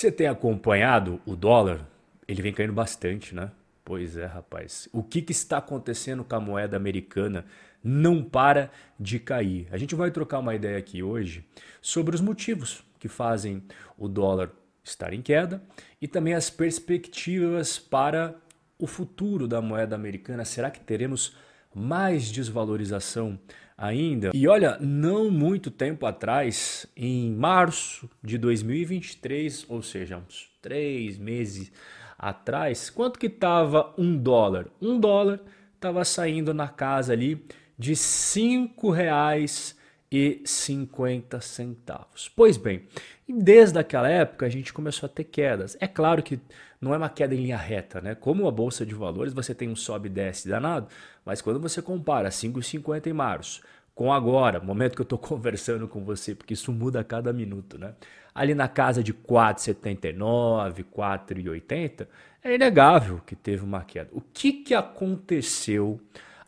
Você tem acompanhado o dólar? Ele vem caindo bastante, né? Pois é, rapaz. O que, que está acontecendo com a moeda americana? Não para de cair. A gente vai trocar uma ideia aqui hoje sobre os motivos que fazem o dólar estar em queda e também as perspectivas para o futuro da moeda americana. Será que teremos mais desvalorização ainda? E olha, não muito tempo atrás, em março de 2023, ou seja, uns três meses atrás, quanto que estava um dólar? Um dólar estava saindo na casa ali de cinco reais e 50 centavos. Pois bem, desde aquela época a gente começou a ter quedas. É claro que não é uma queda em linha reta, né? Como a bolsa de valores, você tem um sobe e desce danado, mas quando você compara 5,50 em março com agora, momento que eu estou conversando com você, porque isso muda a cada minuto, né? Ali na casa de 4,79, 4,80, é inegável que teve uma queda. O que, que aconteceu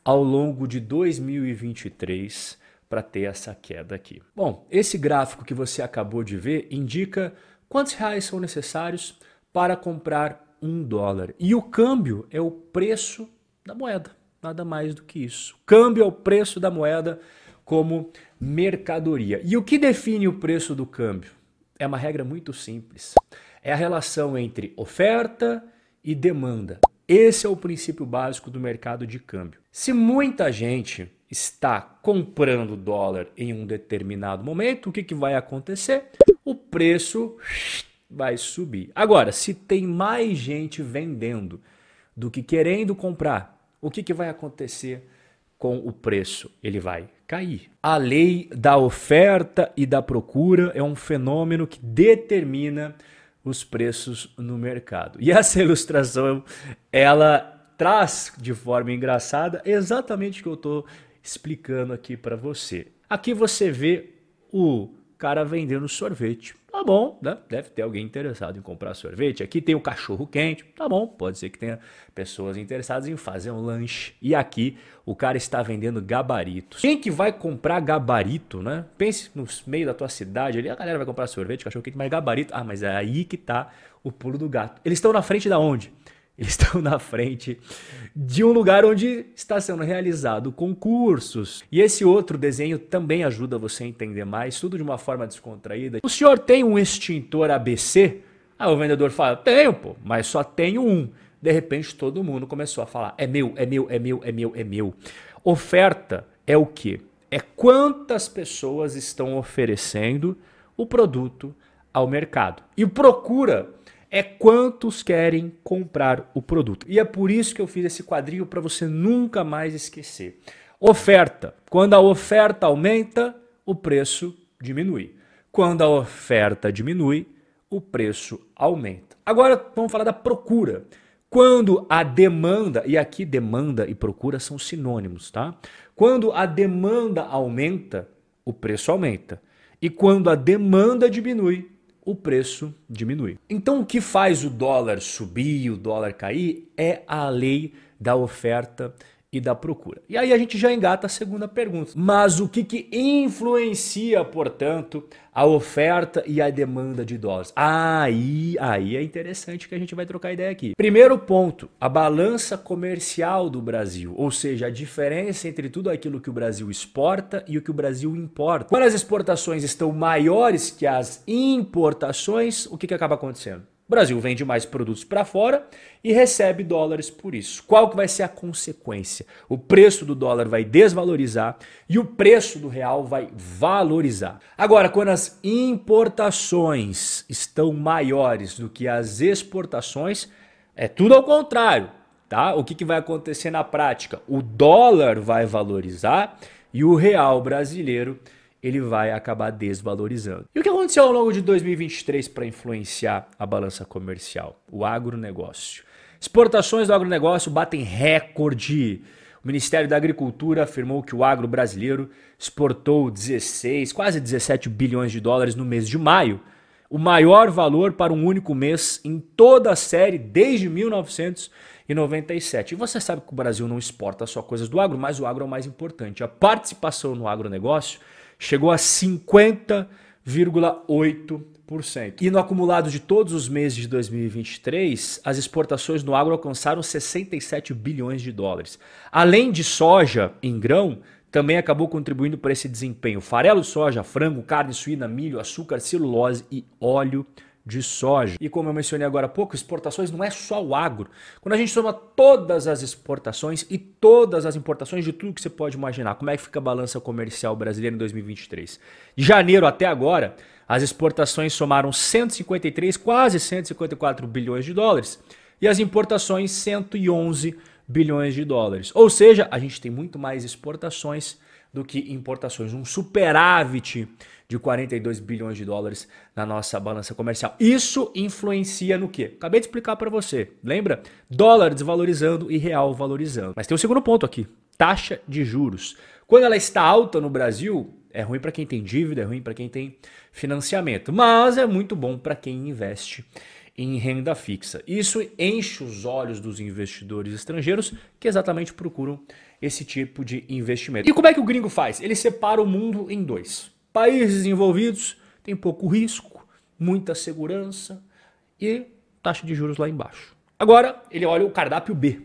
ao longo de 2023? Para ter essa queda aqui. Bom, esse gráfico que você acabou de ver indica quantos reais são necessários para comprar um dólar. E o câmbio é o preço da moeda, nada mais do que isso. Câmbio é o preço da moeda como mercadoria. E o que define o preço do câmbio? É uma regra muito simples. É a relação entre oferta e demanda. Esse é o princípio básico do mercado de câmbio. Se muita gente está comprando dólar em um determinado momento, o que, que vai acontecer? O preço vai subir. Agora, se tem mais gente vendendo do que querendo comprar, o que, que vai acontecer com o preço? Ele vai cair. A lei da oferta e da procura é um fenômeno que determina os preços no mercado. E essa ilustração, ela traz de forma engraçada exatamente o que eu estou explicando aqui para você. Aqui você vê o cara vendendo sorvete. Tá bom, né? Deve ter alguém interessado em comprar sorvete. Aqui tem o cachorro quente. Tá bom, pode ser que tenha pessoas interessadas em fazer um lanche. E aqui o cara está vendendo gabaritos. Quem que vai comprar gabarito, né? Pense no meio da tua cidade ali, a galera vai comprar sorvete, cachorro quente, mas gabarito. Ah, mas é aí que tá o pulo do gato. Eles estão na frente da onde? Eles estão na frente de um lugar onde está sendo realizado concursos. E esse outro desenho também ajuda você a entender mais, tudo de uma forma descontraída. O senhor tem um extintor ABC? Aí o vendedor fala: Tenho, pô, mas só tenho um. De repente todo mundo começou a falar: É meu, é meu, é meu, é meu, é meu. Oferta é o quê? É quantas pessoas estão oferecendo o produto ao mercado. E procura é quantos querem comprar o produto. E é por isso que eu fiz esse quadrinho para você nunca mais esquecer. Oferta. Quando a oferta aumenta, o preço diminui. Quando a oferta diminui, o preço aumenta. Agora vamos falar da procura. Quando a demanda, e aqui demanda e procura são sinônimos, tá? Quando a demanda aumenta, o preço aumenta. E quando a demanda diminui, o preço diminui. Então, o que faz o dólar subir, o dólar cair, é a lei da oferta e da procura. E aí a gente já engata a segunda pergunta. Mas o que, que influencia, portanto, a oferta e a demanda de dólares? Aí, aí é interessante que a gente vai trocar ideia aqui. Primeiro ponto, a balança comercial do Brasil, ou seja, a diferença entre tudo aquilo que o Brasil exporta e o que o Brasil importa. Quando as exportações estão maiores que as importações, o que, que acaba acontecendo? O Brasil vende mais produtos para fora e recebe dólares por isso. Qual que vai ser a consequência? O preço do dólar vai desvalorizar e o preço do real vai valorizar. Agora, quando as importações estão maiores do que as exportações, é tudo ao contrário, tá? O que, que vai acontecer na prática? O dólar vai valorizar e o real brasileiro ele vai acabar desvalorizando. E o que aconteceu ao longo de 2023 para influenciar a balança comercial? O agronegócio. Exportações do agronegócio batem recorde. O Ministério da Agricultura afirmou que o agro brasileiro exportou 16, quase 17 bilhões de dólares no mês de maio, o maior valor para um único mês em toda a série desde 1997. E você sabe que o Brasil não exporta só coisas do agro, mas o agro é o mais importante. A participação no agronegócio chegou a 50,8%. 1%. E no acumulado de todos os meses de 2023, as exportações no agro alcançaram 67 bilhões de dólares. Além de soja em grão, também acabou contribuindo para esse desempenho. Farelo soja, frango, carne suína, milho, açúcar, celulose e óleo de soja. E como eu mencionei agora há pouco, exportações não é só o agro. Quando a gente soma todas as exportações e todas as importações de tudo que você pode imaginar, como é que fica a balança comercial brasileira em 2023? De janeiro até agora, as exportações somaram 153, quase 154 bilhões de dólares e as importações 111 bilhões de dólares. Ou seja, a gente tem muito mais exportações do que importações, um superávit de 42 bilhões de dólares na nossa balança comercial. Isso influencia no quê? Acabei de explicar para você. Lembra? Dólar desvalorizando e real valorizando. Mas tem um segundo ponto aqui: taxa de juros. Quando ela está alta no Brasil, é ruim para quem tem dívida, é ruim para quem tem financiamento, mas é muito bom para quem investe em renda fixa. Isso enche os olhos dos investidores estrangeiros que exatamente procuram esse tipo de investimento. E como é que o gringo faz? Ele separa o mundo em dois. Países desenvolvidos têm pouco risco, muita segurança e taxa de juros lá embaixo. Agora, ele olha o cardápio B.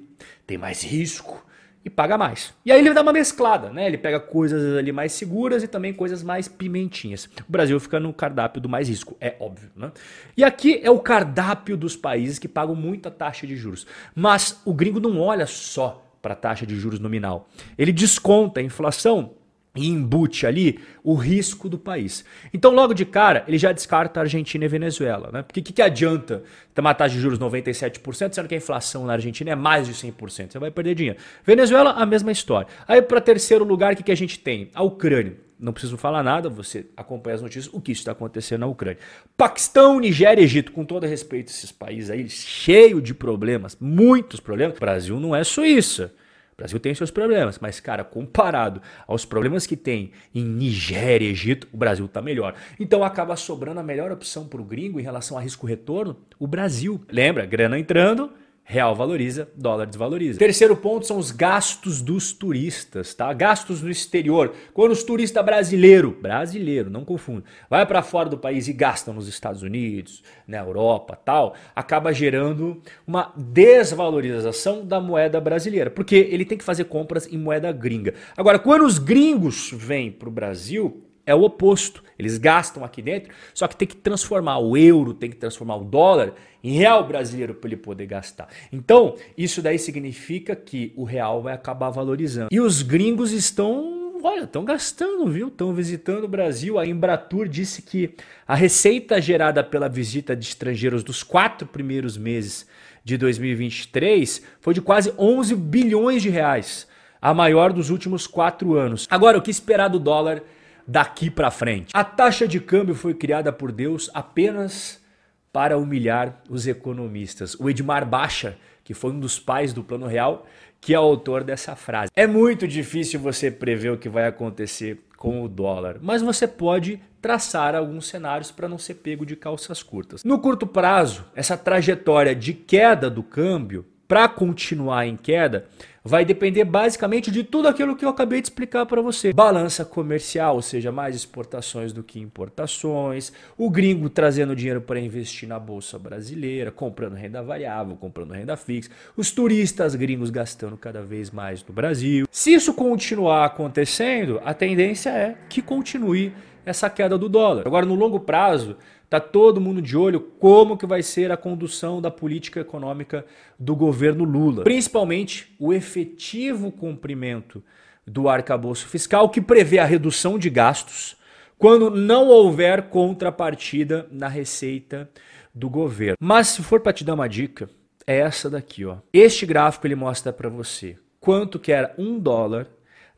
Tem mais risco e paga mais. E aí ele dá uma mesclada, né? Ele pega coisas ali mais seguras e também coisas mais pimentinhas. O Brasil fica no cardápio do mais risco, é óbvio, né? E aqui é o cardápio dos países que pagam muita taxa de juros. Mas o gringo não olha só para a taxa de juros nominal. Ele desconta a inflação e embute ali o risco do país. Então, logo de cara, ele já descarta a Argentina e a Venezuela. Né? Porque o que, que adianta uma taxa de juros 97%, sendo que a inflação na Argentina é mais de 100%? Você vai perder dinheiro. Venezuela, a mesma história. Aí, para terceiro lugar, o que, que a gente tem? A Ucrânia. Não preciso falar nada, você acompanha as notícias, o que está acontecendo na Ucrânia. Paquistão, Nigéria, Egito, com todo respeito a esses países aí, cheio de problemas, muitos problemas. O Brasil não é Suíça. O Brasil tem seus problemas, mas, cara, comparado aos problemas que tem em Nigéria Egito, o Brasil está melhor. Então acaba sobrando a melhor opção para o gringo em relação a risco-retorno, o Brasil. Lembra, grana entrando, Real valoriza, dólar desvaloriza. Terceiro ponto são os gastos dos turistas, tá? Gastos no exterior. Quando os turistas brasileiro, brasileiro, não confundo, vai para fora do país e gastam nos Estados Unidos, na Europa, tal, acaba gerando uma desvalorização da moeda brasileira, porque ele tem que fazer compras em moeda gringa. Agora, quando os gringos vêm para o Brasil, é o oposto. Eles gastam aqui dentro, só que tem que transformar o euro, tem que transformar o dólar em real brasileiro para ele poder gastar. Então, isso daí significa que o real vai acabar valorizando. E os gringos estão, olha, estão gastando, viu? Estão visitando o Brasil. A Embratur disse que a receita gerada pela visita de estrangeiros dos quatro primeiros meses de 2023 foi de quase 11 bilhões de reais, a maior dos últimos quatro anos. Agora, o que esperar do dólar? Daqui para frente. A taxa de câmbio foi criada por Deus apenas para humilhar os economistas. O Edmar Baixa, que foi um dos pais do Plano Real, que é o autor dessa frase. É muito difícil você prever o que vai acontecer com o dólar, mas você pode traçar alguns cenários para não ser pego de calças curtas. No curto prazo, essa trajetória de queda do câmbio para continuar em queda vai depender basicamente de tudo aquilo que eu acabei de explicar para você. Balança comercial, ou seja, mais exportações do que importações, o gringo trazendo dinheiro para investir na bolsa brasileira, comprando renda variável, comprando renda fixa, os turistas gringos gastando cada vez mais no Brasil. Se isso continuar acontecendo, a tendência é que continue essa queda do dólar. Agora, no longo prazo, Tá todo mundo de olho como que vai ser a condução da política econômica do governo Lula, principalmente o efetivo cumprimento do arcabouço fiscal que prevê a redução de gastos quando não houver contrapartida na receita do governo. Mas se for para te dar uma dica, é essa daqui, ó. Este gráfico ele mostra para você quanto que era um dólar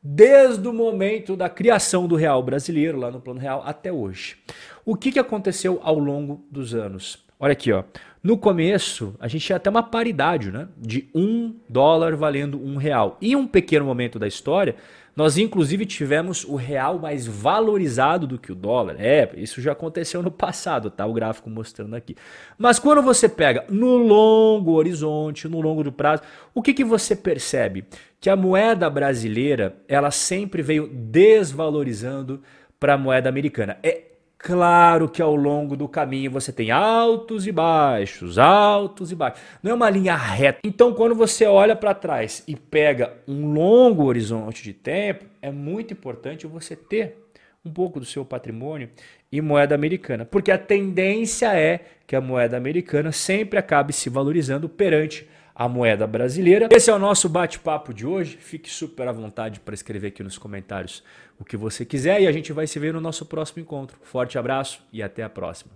desde o momento da criação do real brasileiro, lá no Plano Real, até hoje. O que, que aconteceu ao longo dos anos? Olha aqui, ó. No começo, a gente tinha até uma paridade, né? De um dólar valendo um real. Em um pequeno momento da história, nós inclusive tivemos o real mais valorizado do que o dólar. É, isso já aconteceu no passado, tá? O gráfico mostrando aqui. Mas quando você pega no longo horizonte, no longo do prazo, o que, que você percebe? Que a moeda brasileira, ela sempre veio desvalorizando para a moeda americana. É Claro que ao longo do caminho você tem altos e baixos, altos e baixos. Não é uma linha reta. Então, quando você olha para trás e pega um longo horizonte de tempo, é muito importante você ter um pouco do seu patrimônio em moeda americana, porque a tendência é que a moeda americana sempre acabe se valorizando perante a moeda brasileira. Esse é o nosso bate-papo de hoje. Fique super à vontade para escrever aqui nos comentários o que você quiser e a gente vai se ver no nosso próximo encontro. Forte abraço e até a próxima.